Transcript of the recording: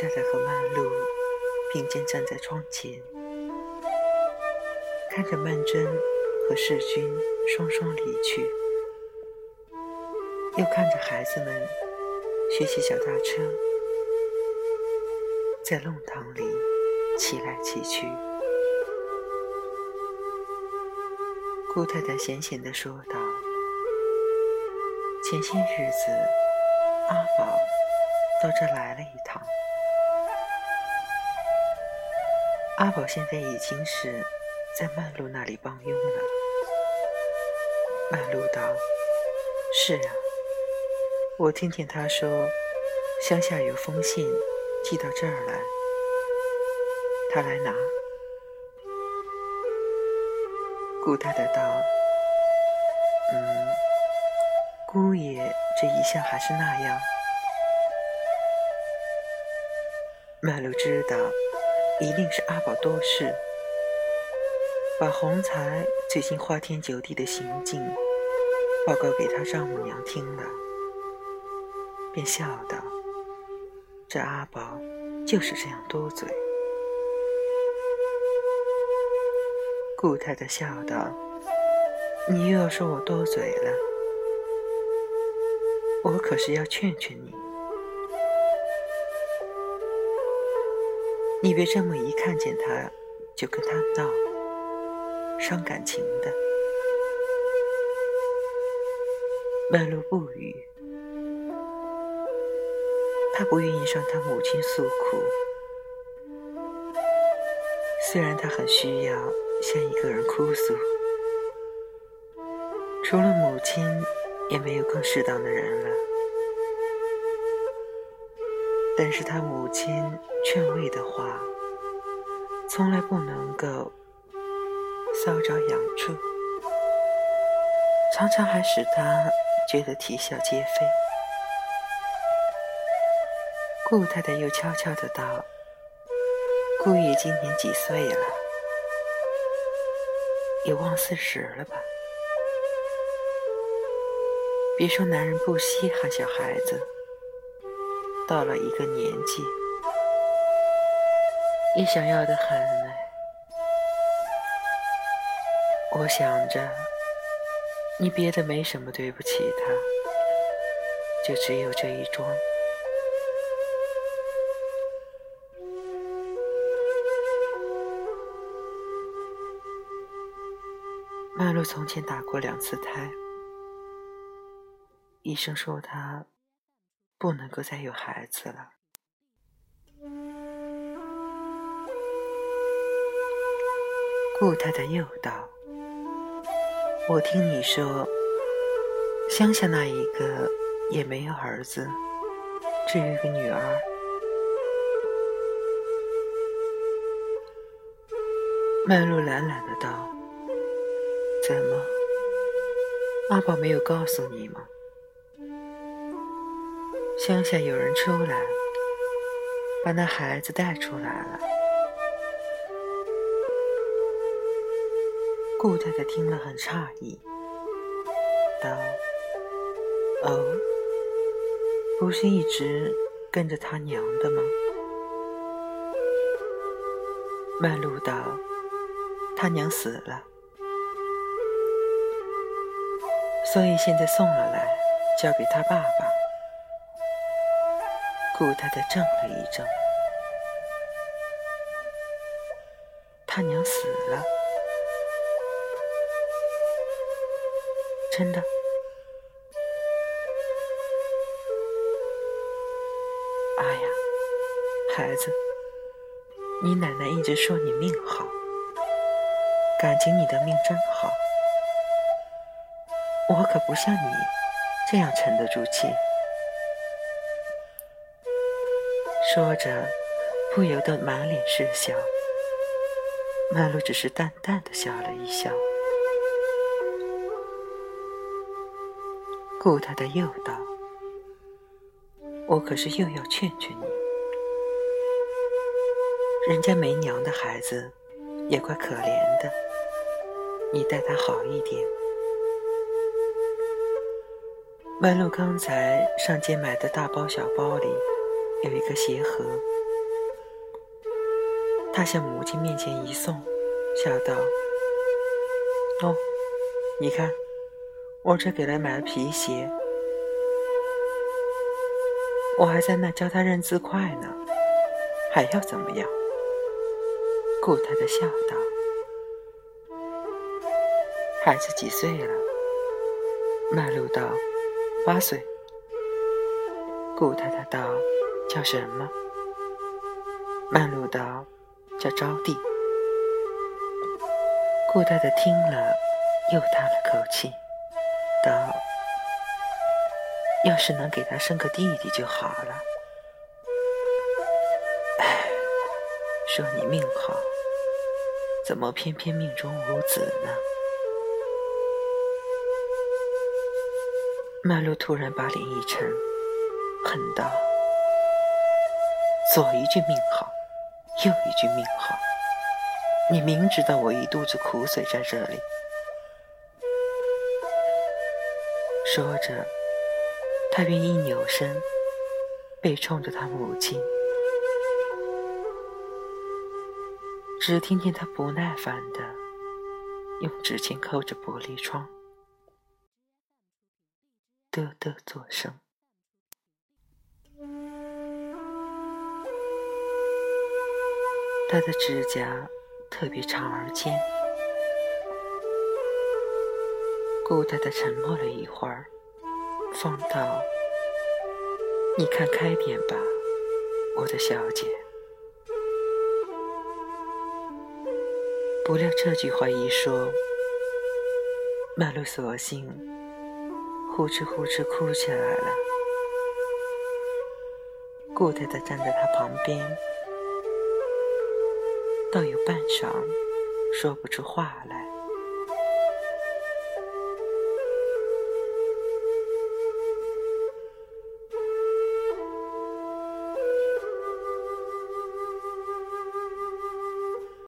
太太和曼璐并肩站在窗前，看着曼桢和世君双双离去，又看着孩子们学骑脚踏车，在弄堂里骑来骑去。顾太太闲闲地说道：“前些日子，阿宝到这来了一趟。阿宝现在已经是在曼璐那里帮佣了。”曼璐道：“是啊，我听见他说，乡下有封信寄到这儿来，他来拿。”顾太太道：“嗯，姑爷这一向还是那样。”曼璐知道，一定是阿宝多事，把洪才最近花天酒地的行径报告给他丈母娘听了，便笑道：“这阿宝就是这样多嘴。”顾太太笑道：“你又要说我多嘴了，我可是要劝劝你，你别这么一看见他就跟他闹，伤感情的。”曼璐不语，他不愿意向他母亲诉苦，虽然他很需要。向一个人哭诉，除了母亲，也没有更适当的人了。但是他母亲劝慰的话，从来不能够搔着痒处，常常还使他觉得啼笑皆非。顾太太又悄悄的道：“顾爷今年几岁了？”也忘四十了吧？别说男人不稀罕小孩子，到了一个年纪，也想要的很。我想着，你别的没什么对不起他，就只有这一桩。曼璐从前打过两次胎，医生说她不能够再有孩子了。顾太太又道：“我听你说，乡下那一个也没有儿子，只有一个女儿。”曼璐懒懒的道。怎么？阿宝没有告诉你吗？乡下有人出来，把那孩子带出来了。顾太太听了很诧异，道：“哦，不是一直跟着他娘的吗？”曼璐道：“他娘死了。”所以现在送了来，交给他爸爸。顾太太怔了一怔，他娘死了，真的。哎呀，孩子，你奶奶一直说你命好，感情你的命真好。我可不像你这样沉得住气。说着，不由得满脸是笑。曼璐只是淡淡的笑了一笑。顾太太又道：“我可是又要劝劝你，人家没娘的孩子也怪可怜的，你待他好一点。”曼璐刚才上街买的大包小包里有一个鞋盒，他向母亲面前一送，笑道：“哦，你看，我这给他买了皮鞋，我还在那教他认字快呢，还要怎么样？”顾太太笑道：“孩子几岁了？”曼璐道：“八岁。”顾太太道：“叫什么？”曼璐道。叫招娣。顾太太听了，又叹了口气，道：“要是能给他生个弟弟就好了。”唉，说你命好，怎么偏偏命中无子呢？曼璐突然把脸一沉，恨道：“左一句命好。”右一句命好，你明知道我一肚子苦水在这里。说着，他便一扭身，背冲着他母亲。只听见他不耐烦的用指尖扣着玻璃窗，嘚嘚作声。他的指甲特别长而尖。顾太太沉默了一会儿，方道：“你看开点吧，我的小姐。”不料这句话一说，曼璐索性呼哧呼哧哭起来了。顾太太站在他旁边。倒有半晌说不出话来。